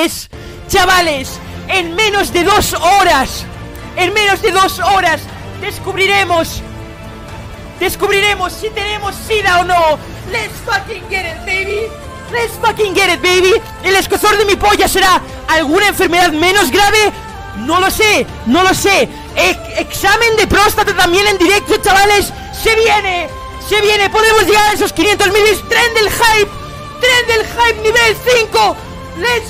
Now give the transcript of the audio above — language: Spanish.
chavales, chavales, en menos de dos horas, en menos de dos horas, descubriremos, descubriremos si tenemos SIDA o no. Let's fucking get it, baby. Let's fucking get it, baby. El escozor de mi polla será alguna enfermedad menos grave. No lo sé, no lo sé. E- examen de próstata también en directo, chavales. Se viene, se viene. Podemos llegar a esos 500 mil. Tren del hype, tren del hype nivel 5. Let's